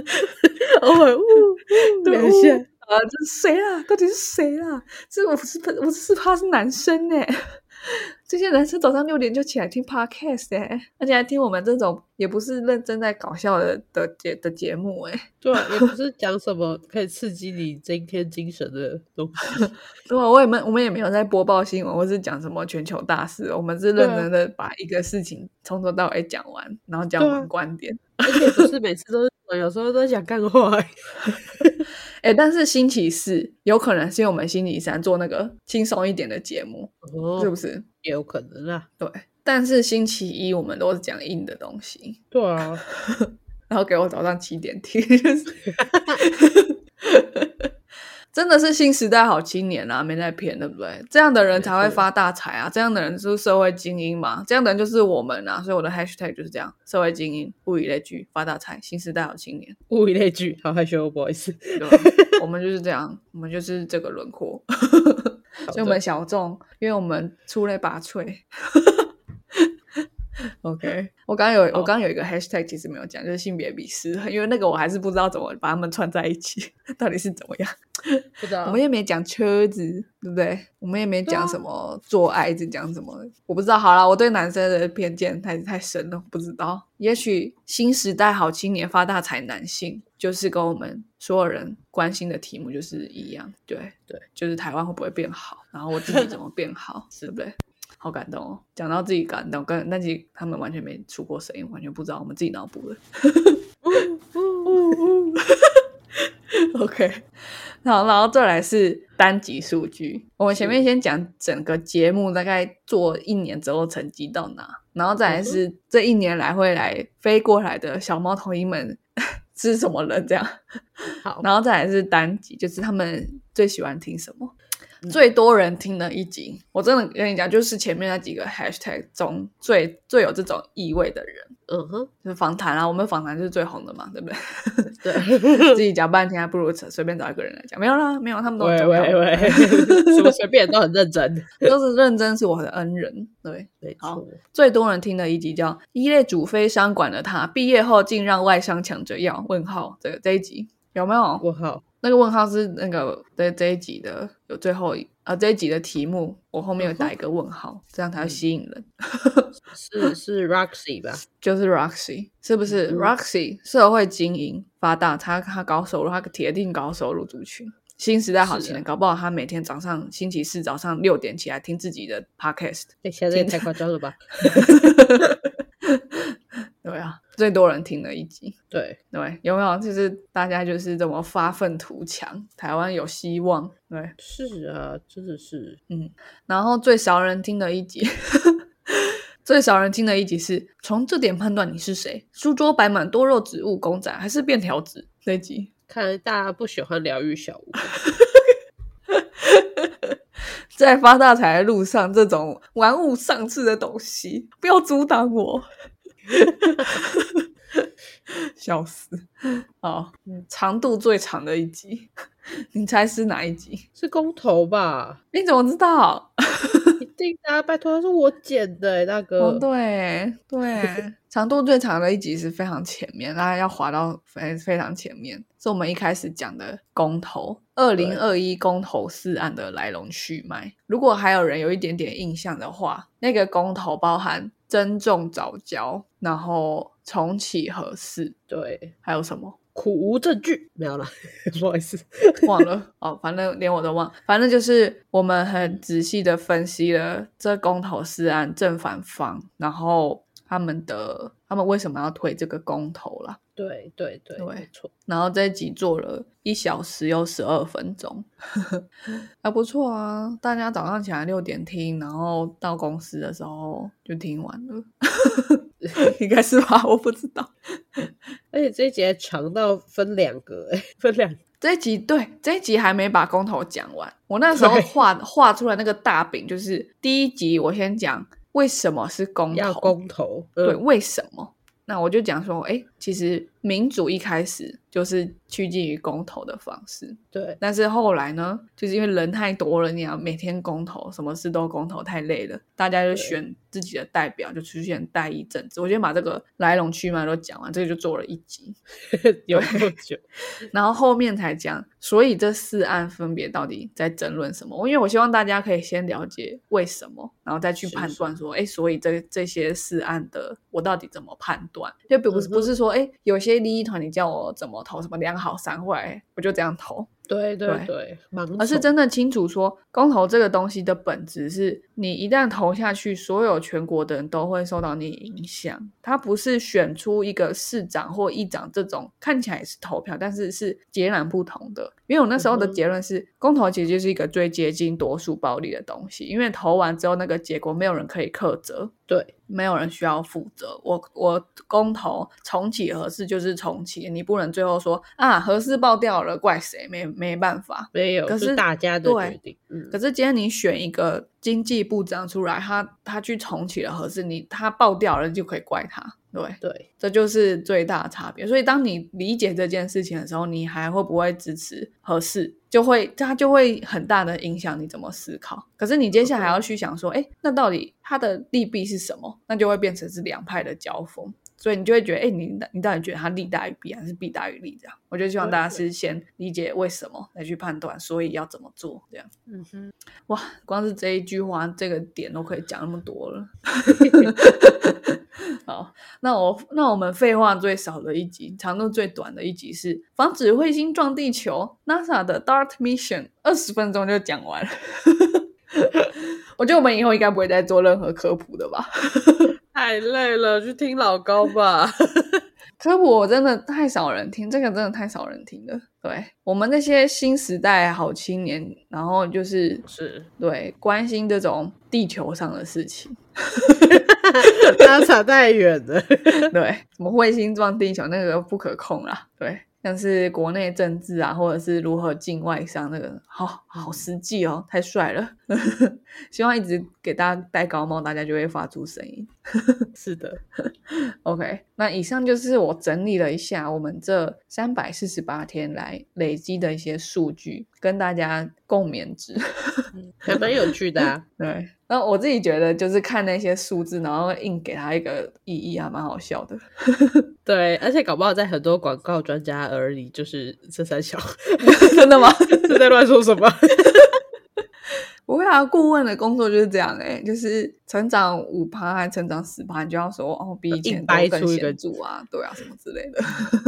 <laughs> 偶尔呜呜两下，啊，这是谁啊？到底是谁啊？这我是我是怕是男生呢。<laughs> 这些男生早上六点就起来听 podcast 哎，而且还听我们这种也不是认真在搞笑的的节的节目哎。对啊，<laughs> 也不是讲什么可以刺激你今天精神的东西。对啊，我也没我们也没有在播报新闻或是讲什么全球大事，我们是认真的把一个事情从头到尾讲完，然后讲我对啊们观点。而且不是每次都是，有时候都在讲干话 <laughs> 欸。哎，但是星期四有可能是因为我们星期三做那个轻松一点的节目，哦是不是？也有可能啊。对，但是星期一我们都是讲硬的东西，对啊，<laughs> 然后给我早上七点听，就是 <laughs> 真的是新时代好青年啊，没在骗，对不对？这样的人才会发大财啊，这样的人就是社会精英嘛，这样的人就是我们啊，所以我的 hashtag 就是这样，社会精英，物以类聚，发大财，新时代好青年，物以类聚，好害羞，不好意思。对？<laughs> 我们就是这样，我们就是这个轮廓，所以我们小众，因为我们出类拔萃。<laughs> OK，我刚刚有我刚刚有一个 hashtag 其实没有讲，就是性别鄙视，因为那个我还是不知道怎么把它们串在一起，到底是怎么样。不知道我们也没讲车子，对不对？我们也没讲什么做爱，只讲什么，我不知道。好了，我对男生的偏见太太深了，不知道。也许新时代好青年发大财男性，就是跟我们所有人关心的题目就是一样，对对，就是台湾会不会变好，然后我自己怎么变好，<laughs> 对不对？好感动哦！讲到自己感动，跟那集他们完全没出过声音，完全不知道我们自己脑补的。<laughs> OK，好，然后再来是单集数据。我们前面先讲整个节目大概做一年之后成绩到哪，然后再来是这一年来会来飞过来的小猫头鹰们 <laughs> 是什么人这样。好，然后再来是单集，就是他们最喜欢听什么。最多人听的一集，我真的跟你讲，就是前面那几个 hashtag 中最最有这种意味的人，嗯哼，就是访谈啊，我们访谈是最红的嘛，对不对？<laughs> 对，自己讲半天还不如随便找一个人来讲，没有啦，没有，他们都很喂重要喂喂，什么 <laughs> <laughs> 随便都很认真，都是认真是我的恩人，对。没好错，最多人听的一集叫《一类主非商管了他，毕业后竟让外商抢着要》。问号，这个这一集有没有？我好，那个问号是那个这这一集的有最后一啊这一集的题目，我后面有打一个问号，这样才会吸引人。<laughs> 是是 Roxy 吧？就是 Roxy，是不是、嗯 Roxy 社会经营发达，他他高收入，他铁定高收入族群。新时代好青年，搞不好他每天早上星期四早上六点起来听自己的 podcast，哎，现在也太夸张了吧？<laughs> 对啊，最多人听的一集，对，对，有没有？就是大家就是这么发愤图强，台湾有希望，对。是啊，真的是，嗯然后最少人听的一集，<laughs> 最少人听的一集是从这点判断你是谁？书桌摆满多肉植物公仔，还是便条纸？那集看来大家不喜欢疗愈小屋，<laughs> 在发大财的路上，这种玩物丧志的东西，不要阻挡我。<laughs> 笑死！好，长度最长的一集，<laughs> 你猜是哪一集？是公投吧？你怎么知道？一定的啊，拜托，是我剪的欸，大哥。哦，对对，<laughs> 长度最长的一集是非常前面，大家要滑到非非常前面，是我们一开始讲的公投，二零二一公投四案的来龙去脉。如果还有人有一点点印象的话，那个公投包含增重早教，然后重启核四，对，还有什么？苦无证据，没有了，<laughs> 不好意思。忘了哦，反正连我都忘。反正就是我们很仔细的分析了这公投是案正反方，然后他们的他们为什么要推这个公投啦。对对对，对没错。然后这一集做了一小时又十二分钟，<laughs> 还不错啊！大家早上起来六点听，然后到公司的时候就听完了，<laughs> 应该是吧？我不知道。<laughs> 而且这一节长到分两个，哎，<laughs> 分两这一集对这一集还没把公投讲完，我那时候对画画出来那个大饼，就是第一集我先讲为什么是公要投，公投，对，嗯为什么？那我就讲说，哎，其实民主一开始就是趋近于公投的方式，对但是后来呢，就是因为人太多了，你要每天公投，什么事都公投，太累了，大家就选自己的代表，就出现代议政治。我先把这个来龙去脉都讲完，这个就做了一集，<laughs> 有多久？然后后面才讲，所以这四案分别到底在争论什么？因为我希望大家可以先了解为什么，然后再去判断说，哎，所以这这些四案的我到底怎么判断？就不是不是说，哎，有些利益团你叫我怎么投，什么良好三坏，我就这样投。对对对对，盲而是真的清楚说，公投这个东西的本质是，你一旦投下去，所有全国的人都会受到你影响。他不是选出一个市长或议长这种看起来也是投票，但是是截然不同的。因为我那时候的结论是，公投其实就是一个最接近多数暴力的东西，因为投完之后那个结果没有人可以克责。对没有人需要负责。我我公投重启合适就是重启，你不能最后说啊合适爆掉了，怪谁？没没办法。没有，可是大家的对决定，嗯，可是今天你选一个经济部长出来，他他去重启了核四，你他爆掉了就可以怪他，对，对，这就是最大的差别。所以当你理解这件事情的时候，你还会不会支持合适，就会它就会很大的影响你怎么思考。可是你接下来要去想说，哎，那到底它的利弊是什么？那就会变成是两派的交锋。所以你就会觉得，哎，你你到底觉得它利大于弊，还是弊大于利？这样，我就希望大家是先理解为什么来去判断，所以要怎么做这样。嗯哼，哇，光是这一句话，这个点都可以讲那么多了。<laughs> 好，那我那我们废话最少的一集，长度最短的一集是防止彗星撞地球，NASA 的 DART mission，二十分钟就讲完了。<laughs> 我觉得我们以后应该不会再做任何科普的吧？太累了，去听老高吧。<laughs> 科普真的太少人听，这个真的太少人听了。对我们那些新时代好青年，然后就是是对关心这种地球上的事情，<laughs> 拉扯太远了。<laughs> 对，什么彗星撞地球那个不可控啦。对。像是国内政治啊，或者是如何境外商，那个好好实际哦，太帅了！希望一直给大家戴高帽，大家就会发出声音。<laughs> 是的，<laughs> OK，那以上就是我整理了一下我们这三百四十八天来累积的一些数据，跟大家共勉之，还蛮有趣的啊。<laughs> 对。那我自己觉得，就是看那些数字，然后硬给他一个意义，还蛮好笑的。对，而且搞不好在很多广告专家耳里，就是这三小，真的吗？是在乱说什么？不会啊，顾问的工作就是这样哎，就是成长五趴还成长十趴，你就要说哦，比以前都更显著啊，对啊，什么之类的，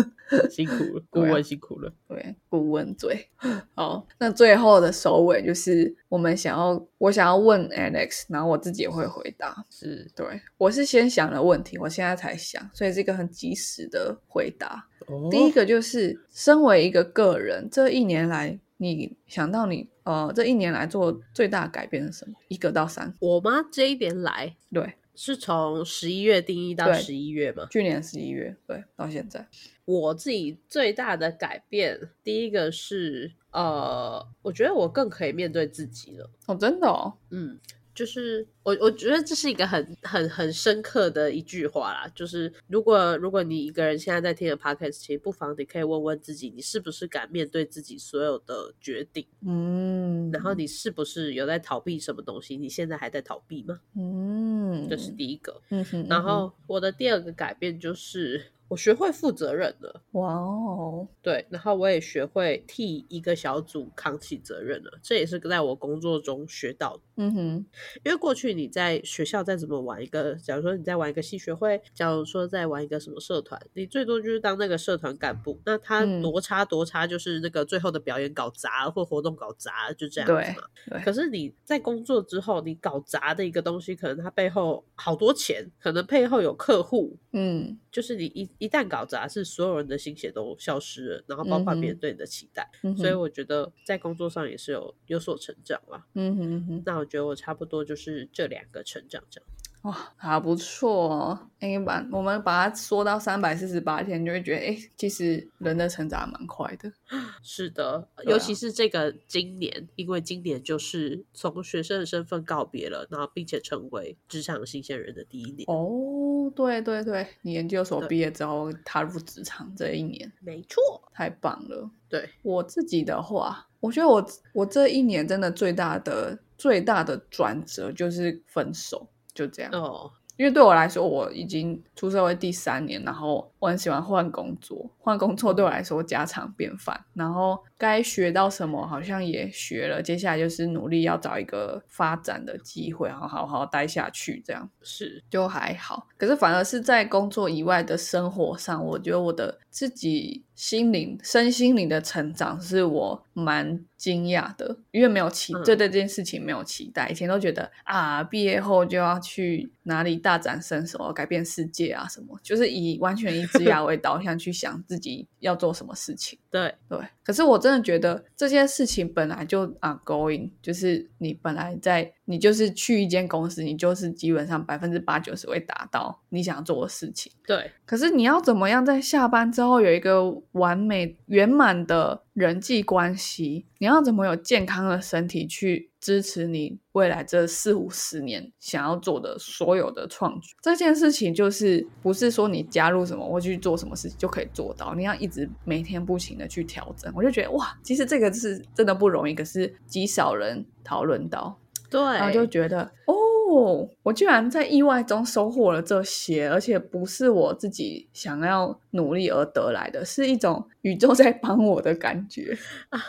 <laughs> 辛苦了，<laughs> 顾问辛苦了，对，顾问最。<laughs> 好，那最后的首尾就是我们想要，我想要问 Alex，然后我自己也会回答，是对，我是先想了问题，我现在才想，所以是一个很及时的回答。第一个就是，身为一个个人，这一年来。你想到你呃这一年来做最大的改变是什么？一个到三，我吗？这一年来，对，是从十一月定义到十一月嘛？去年十一月，对，到现在，我自己最大的改变，第一个是呃，我觉得我更可以面对自己了。哦，真的哦，嗯。就是我，我觉得这是一个很很很深刻的一句话啦。就是如果如果你一个人现在在听的 podcast，其实不妨你可以问问自己，你是不是敢面对自己所有的决定？嗯，然后你是不是有在逃避什么东西？你现在还在逃避吗？嗯，这是第一个。嗯哼，然后我的第二个改变就是。我学会负责任了，哇哦，对，然后我也学会替一个小组扛起责任了，这也是在我工作中学到的。嗯哼，因为过去你在学校再怎么玩一个，假如说你在玩一个系学会，假如说在玩一个什么社团，你最多就是当那个社团干部，那他多差多差，就是那个最后的表演搞砸或活动搞砸，就这样子嘛。对。可是你在工作之后，你搞砸的一个东西，可能它背后好多钱，可能背后有客户，嗯，就是你一。一旦搞砸，是所有人的心血都消失了，然后包括别人对你的期待，所以我觉得在工作上也是有有所成长了。嗯哼哼，那我觉得我差不多就是这两个成长这样。哇，还不错哦！哎，把我们把它说到三百四十八天，就会觉得，哎，其实人的成长蛮快的。<gasps> 是的，尤其是这个今年，因为今年就是从学生的身份告别了，然后并且成为职场新鲜人的第一年。哦，对对对，你研究所毕业之后踏入职场这一年，没错，太棒了。对我自己的话，我觉得我我这一年真的最大的最大的转折就是分手。就这样。哦，因为对我来说，我已经出社会第三年，然后我很喜欢换工作，换工作对我来说家常便饭，然后该学到什么好像也学了，接下来就是努力要找一个发展的机会，好好好待下去，这样是就还好。可是反而是在工作以外的生活上，我觉得我的自己。心灵、身心灵的成长是我蛮惊讶的，因为没有期对这件事情没有期待。以前都觉得啊，毕业后就要去哪里大展身手、改变世界啊什么，就是以完全以职涯为导向去想自己要做什么事情。对对，可是我真的觉得这些事情本来就啊，going，就是你本来在你就是去一间公司，你就是基本上百分之八九十会达到你想做的事情。对，可是你要怎么样在下班之后有一个完美圆满的人际关系？你要怎么有健康的身体去支持你未来这四五十年想要做的所有的创举？这件事情就是不是说你加入什么或去做什么事情就可以做到，你要一直每天不停的去调整。我就觉得哇，其实这个是真的不容易，可是极少人讨论到。对，然后就觉得哦，我居然在意外中收获了这些，而且不是我自己想要努力而得来的，是一种 <laughs> 宇宙在帮我的感觉。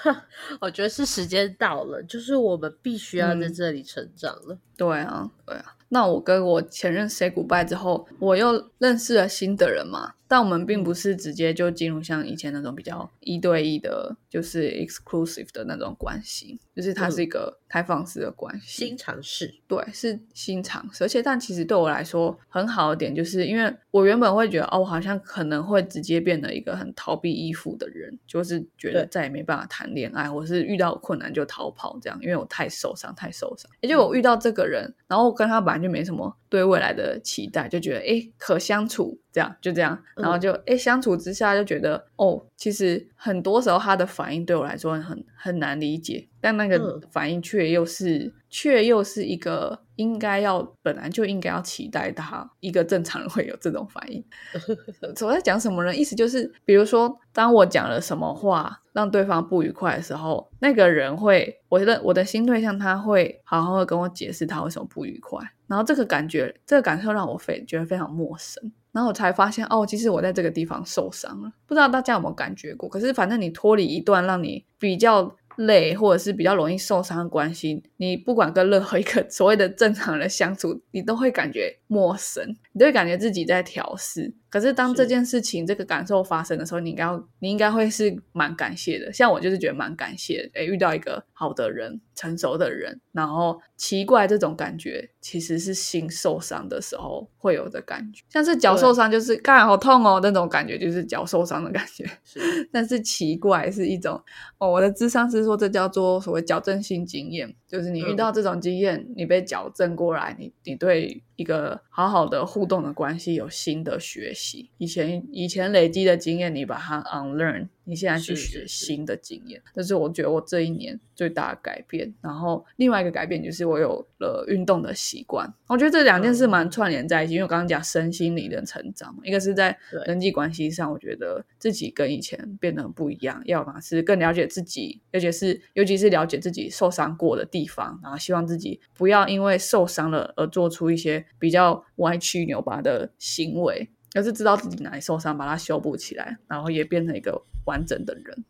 <laughs> 我觉得是时间到了，就是我们必须要在这里成长了。对啊，对啊。那我跟我前任 say goodbye 之后，我又认识了新的人嘛。但我们并不是直接就进入像以前那种比较一对一的，就是 exclusive 的那种关系，就是它是一个开放式的关系。新尝试，对，是新尝试。而且，但其实对我来说很好的点，就是因为我原本会觉得，哦，我好像可能会直接变得一个很逃避依附的人，就是觉得再也没办法谈恋爱，或是遇到困难就逃跑这样，因为我太受伤，太受伤。也就我遇到这个人，然后跟他本来就没什么对未来的期待，就觉得哎，可相处。这样就这样，然后就哎相处之下就觉得哦，其实很多时候他的反应对我来说很很难理解，但那个反应却又是却又是一个应该要本来就应该要期待他一个正常人会有这种反应。<laughs> 我在讲什么呢？意思就是，比如说当我讲了什么话让对方不愉快的时候，那个人会我的我的新对象他会好好的跟我解释他为什么不愉快，然后这个感觉这个感受让我非觉得非常陌生。然后我才发现，哦，其实我在这个地方受伤了。不知道大家有没有感觉过？可是反正你脱离一段让你比较累，或者是比较容易受伤的关系，你不管跟任何一个 <laughs> 所谓的正常人相处，你都会感觉陌生，你都会感觉自己在调试。可是当这件事情这个感受发生的时候，你应该你应该会是蛮感谢的。像我就是觉得蛮感谢，哎，遇到一个好的人、成熟的人。然后奇怪这种感觉，其实是心受伤的时候会有的感觉，像是脚受伤就是刚才好痛哦那种感觉，就是脚受伤的感觉。是，<laughs> 但是奇怪是一种哦，我的智商是说这叫做所谓矫正性经验，就是你遇到这种经验，你被矫正过来，你你对。一个好好的互动的关系，有新的学习。以前以前累积的经验，你把它 unlearn，你现在去学新的经验。这是我觉得我这一年最大的改变。然后另外一个改变就是我有了运动的习惯。我觉得这两件事蛮串联在一起，因为我刚刚讲身心灵的成长，一个是在人际关系上，我觉得自己跟以前变得很不一样。要么是更了解自己，而且是尤其是了解自己受伤过的地方，然后希望自己不要因为受伤了而做出一些。比较歪曲扭巴的行为，而是知道自己哪里受伤，把它修补起来，然后也变成一个完整的人。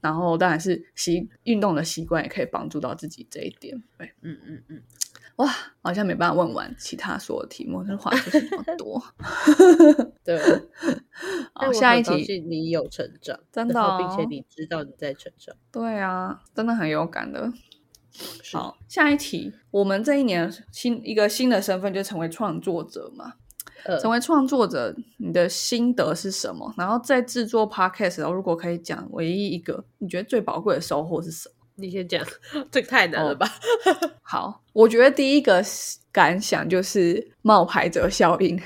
然后当然是习运动的习惯也可以帮助到自己这一点。对，嗯嗯嗯，哇，好像没办法问完其他所有题目，这话就是这么多。<laughs> 对，好，下一题，你有成长，真的，并且你知道你在成长。对啊，真的很有感的。好，下一题，我们这一年新一个新的身份就成为创作者嘛？成为创作者，你的心得是什么？然后在制作 podcast 时候，如果可以讲唯一一个你觉得最宝贵的收获是什么？你先讲，<laughs> 这个太难了吧？<laughs> 好，我觉得第一个感想就是冒牌者效应，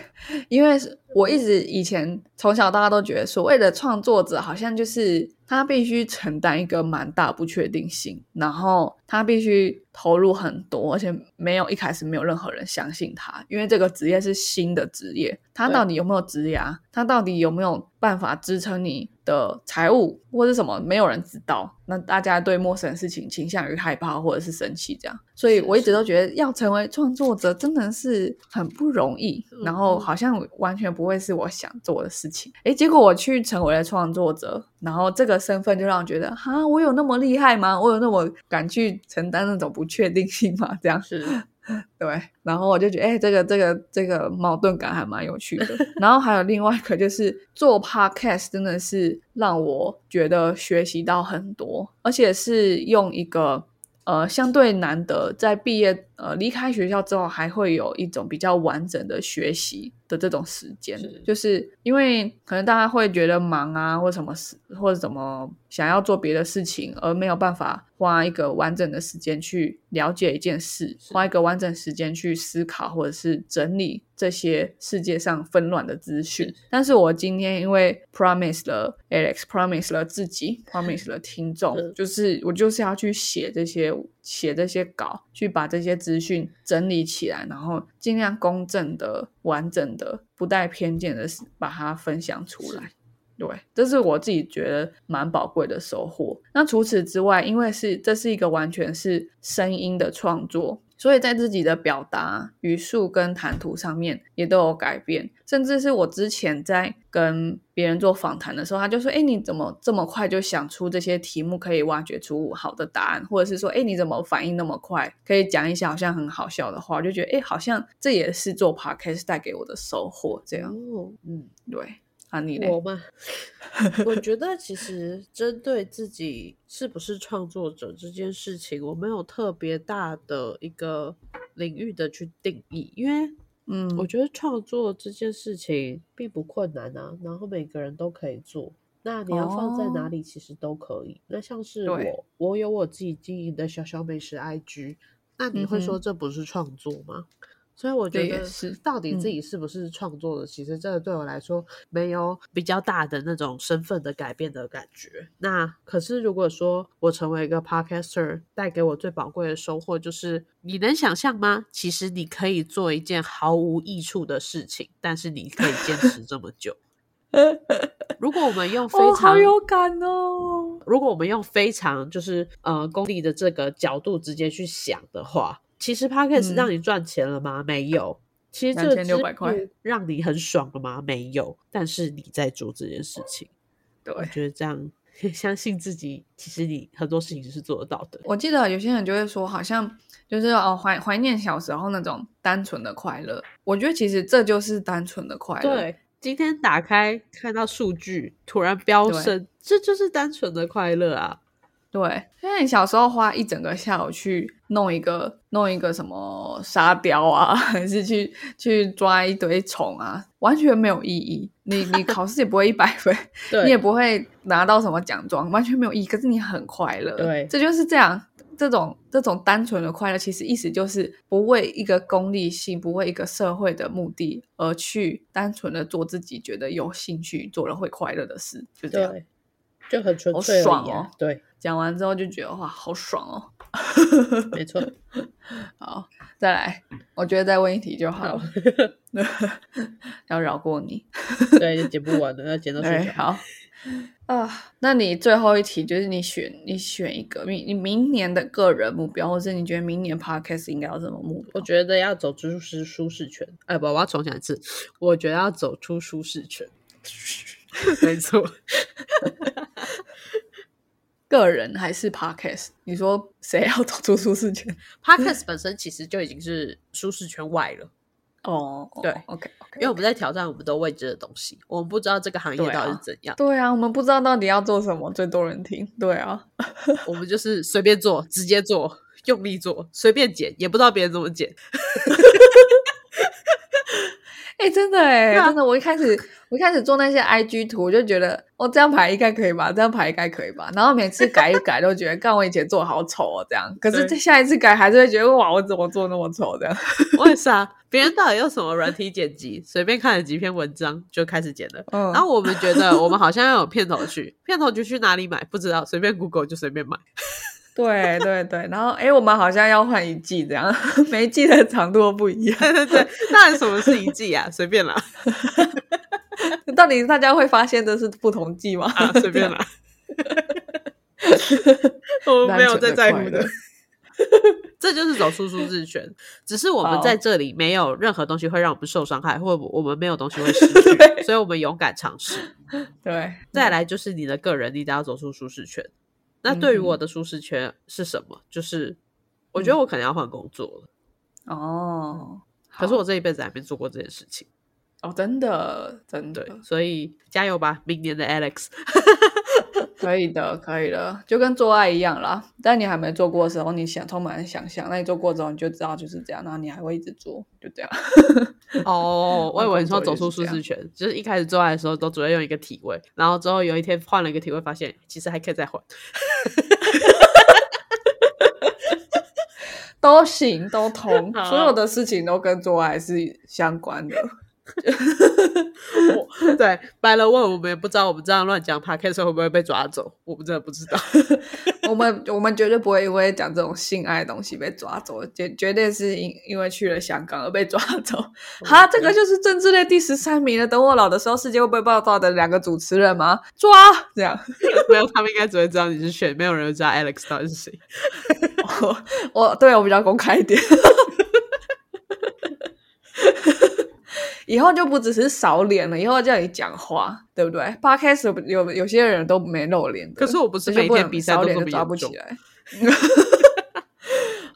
因为我一直以前从小大家都觉得所谓的创作者好像就是他必须承担一个蛮大不确定性，然后他必须投入很多，而且没有一开始没有任何人相信他，因为这个职业是新的职业，他到底有没有职业？他到底有没有办法支撑你的财务或者什么？没有人知道。那大家对陌生的事情倾向于害怕或者是生气，这样，所以我一直都觉得要成为创作者真的是很不容易，然后好像完全不会是我想做的事情。诶，结果我去成为了创作者，然后这个身份就让我觉得，哈，我有那么厉害吗？我有那么敢去承担那种不确定性吗？这样是。<laughs> 对，然后我就觉得，哎，这个这个这个矛盾感还蛮有趣的。<laughs> 然后还有另外一个，就是做 podcast 真的是让我觉得学习到很多，而且是用一个呃相对难得在毕业呃离开学校之后，还会有一种比较完整的学习的这种时间是，就是因为可能大家会觉得忙啊，或什么事，或者怎么想要做别的事情，而没有办法花一个完整的时间去了解一件事，花一个完整时间去思考或者是整理这些世界上纷乱的资讯。但是我今天因为 promise 了 Alex，promise 了自己，<laughs> promise 了听众是，就是我就是要去写这些写这些稿，去把这些资讯整理起来，然后尽量公正的、完整的、不带偏见的把它分享出来。对，这是我自己觉得蛮宝贵的收获。那除此之外，因为是这是一个完全是声音的创作，所以在自己的表达、语速跟谈吐上面也都有改变。甚至是我之前在跟别人做访谈的时候，他就说：“哎，你怎么这么快就想出这些题目，可以挖掘出好的答案？或者是说，哎，你怎么反应那么快，可以讲一些好像很好笑的话？”我就觉得，哎，好像这也是做 podcast 带给我的收获。这样，哦，嗯，对。啊，你嘞？我吗？<laughs> 我觉得其实针对自己是不是创作者这件事情，我没有特别大的一个领域的去定义，因为嗯，我觉得创作这件事情并不困难啊，然后每个人都可以做。那你要放在哪哦里，其实都可以。那像是我，我有我自己经营的小小美食 IG，那你会说这不是创作吗？所以我觉得是到底自嗯己是不是创作的，其实这个对我来说没有比较大的那种身份的改变的感觉。那可是如果说我成为一个 podcaster，带给我最宝贵的收获就是，你能想象吗？其实你可以做一件毫无益处的事情，但是你可以坚持这么久。如果我们用 <laughs> 非哦，常、好有感哦。如果我们用非常就是呃功利的这个角度直接去想的话，其实 podcast 嗯让你赚钱了吗？没有。其实这个2600块支付让你很爽了吗？没有。但是你在做这件事情，对，我觉得这样 <laughs> 相信自己，其实你很多事情是做得到的。我记得有些人就会说，好像就是哦怀怀念小时候那种单纯的快乐。我觉得其实这就是单纯的快乐。对，今天打开看到数据突然飙升，这就是单纯的快乐啊！对，因为你小时候花一整个下午去弄一个弄一个什么沙雕啊，<laughs> 还是去去抓一堆虫啊，完全没有意义。你你考试也不会一百分，<laughs> 你也不会拿到什么奖状，完全没有意义。可是你很快乐，对这就是这样。这种这种单纯的快乐，其实意思就是不为一个功利性，不为一个社会的目的而去单纯的做自己觉得有兴趣、做了会快乐的事，就这样。就很纯粹而已爽啊哦对，讲完之后就觉得哇，好爽哦！<laughs> 没错。<laughs> 好，再来，我觉得再问一题就好好了，<laughs> 要饶过你。对，就剪不完的，要剪到睡。好啊，那你最后一题就是你选，你选一个你你明年的个人目标，或是你觉得明年 podcast 应该有什么目标？我觉得要走出舒舒适圈。哎，不，我要重讲一次。我觉得要走出舒适圈。没错，个人还是 podcast？你说谁要走出舒适圈？Podcast 本身其实就已经是舒适圈外了，哦，对，OK 因为我们在挑战我们都未知的东西，我们不知道这个行业到底是怎样，对啊，我们不知道到底要做什么，最多人听。对啊，<laughs> 我们就是随便做，直接做，用力做，随便剪，也不知道别人怎么剪。<laughs> 哎、真的哎、真的，我一开始我一开始做那些 IG 图，我就觉得哦，这样排应该可以吧，这样排应该可以吧。然后每次改一改，都觉得，干我以前做得好丑哦，这样。可是下一次改，还是会觉得哇，我怎么做那么丑这样？我也 <laughs> 是啊，别人到底用什么软体剪辑？随便看了几篇文章就开始剪了。嗯，然后我们觉得我们好像要有片头曲，片头曲去哪里买不知道，随便 Google 就随便买。对对对，然后哎，我们好像要换一季这样，每一季的长度都不一样。对对对，那什么是一季啊？随便啦，到底大家会发现这是不同季吗？啊，随便啦。<laughs> 我们没有在在乎的这就是走出舒适圈。只是我们在这里没有任何东西会让我们受伤害，或我们没有东西会失 <laughs> 去，所以我们勇敢尝试。对，再来就是你的个人，你得要走出舒适圈。那对于我的舒适圈是什么？就是我觉得我可能要换工作了。哦，可是我这一辈子还没做过这件事情，哦，真的真的，所以加油吧，明年的 Alex。可以的，可以的，就跟做爱一样啦。但你还没做过的时候，你想充满想象；那你做过之后，你就知道就是这样，然后你还会一直做，就这样。<laughs> 哦，我以为你说走出舒适圈，就是一开始做爱的时候都只会用一个体位，然后之后有一天换了一个体位，发现其实还可以再换。<laughs> 都行，都通，<laughs> 所有的事情都跟做爱是相关的。我 <laughs> 对，白了问我们也不知道，我们这样乱讲 p o d c a s 会不会被抓走？我们真的不知道。<laughs> 我们我们绝对不会因为讲这种性爱的东西被抓走，绝绝对是因因为去了香港而被抓走。哈，这个就是政治类第十三名了。等我老的时候，世界会不会报道的两个主持人吗？抓，这样。<laughs> 没有，他们应该只会知道你是选，没有人会知道 Alex 到底是谁。我我对我比较公开一点。以后就不只是扫脸了，以后叫你讲话，对不对？Podcast 有有有些人都没露脸的，可是我不是每天比赛都抓不起。来。<laughs>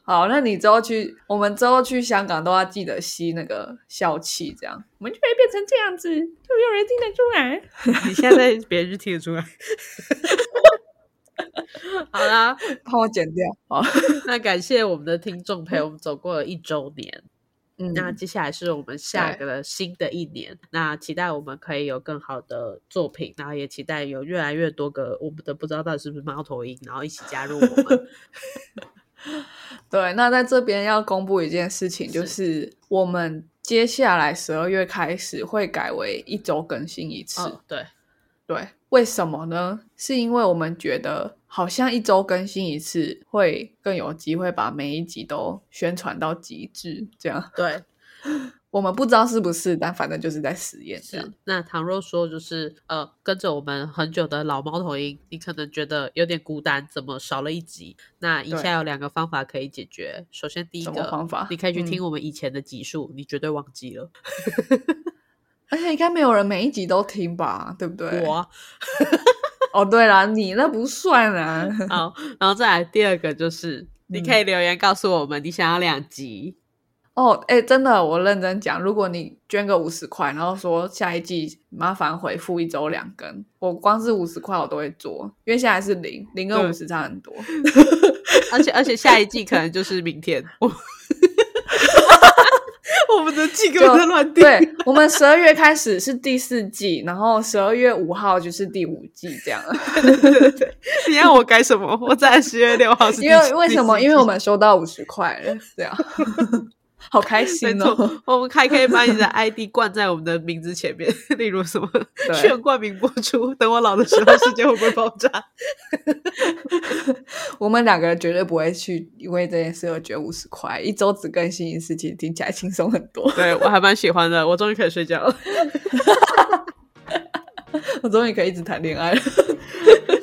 好，那你之后去，我们之后去香港都要记得吸那个笑气，这样我们就会变成这样子，就没有人听得出来。你现在别人就听得出来。<laughs> 好啦，帮我剪掉。好，<laughs> 那感谢我们的听众陪我们走过了一周年。嗯，那接下来是我们下对个的新的一年，那期待我们可以有更好的作品，然后也期待有越来越多个我们的不知道到底是不是猫头鹰，然后一起加入我们。<laughs> 对，那在这边要公布一件事情，就是我们接下来十二月开始会改为一周更新一次。嗯，对，对，为什么呢？是因为我们觉得好像一周更新一次会更有机会把每一集都宣传到极致，这样对，<laughs> 我们不知道是不是，但反正就是在实验是。。那倘若说就是呃，跟着我们很久的老猫头鹰，你可能觉得有点孤单，怎么少了一集？那以下有两个方法可以解决。首先，第一个方法你可以去听嗯我们以前的集数，你绝对忘记了。<laughs> 而且应该没有人每一集都听吧，对不对？我啊 <laughs> 哦，对了，你那不算啊。<laughs> 好，然后再来第二个就是，你嗯可以留言告诉我们你想要两集。哦，哎，真的，我认真讲，如果你捐个五十块，然后说下一季麻烦回复一周两更，我光是五十块我都会做，因为现在是零，零跟五十差很多。<laughs> 而且而且下一季可能就是明天，我 <laughs> 我们的季根本在乱定。对，我们十二月开始是第四季，然后十二月五号就是第五季这样。<laughs> 你要我改什么？我在十月六号因为为什么？因为我们收到五十块了，这样，<laughs> <laughs> 好开心哦。我们还可以把你的 ID 冠在我们的名字前面，<laughs> 例如什么对炫冠名播出。等我老的时候，世界会不会爆炸？<laughs> 我们两个人绝对不会去因为这件事而捐五十块，一周只更新一次，其实听起来轻松很多。对我还蛮喜欢的，我终于可以睡觉了。我终于可以一直谈恋爱了。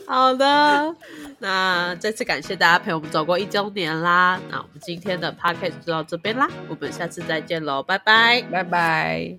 好的，那再次感谢大家陪我们走过一周年啦。那我们今天的 podcast 就到这边啦，我们下次再见喽，拜拜。拜拜。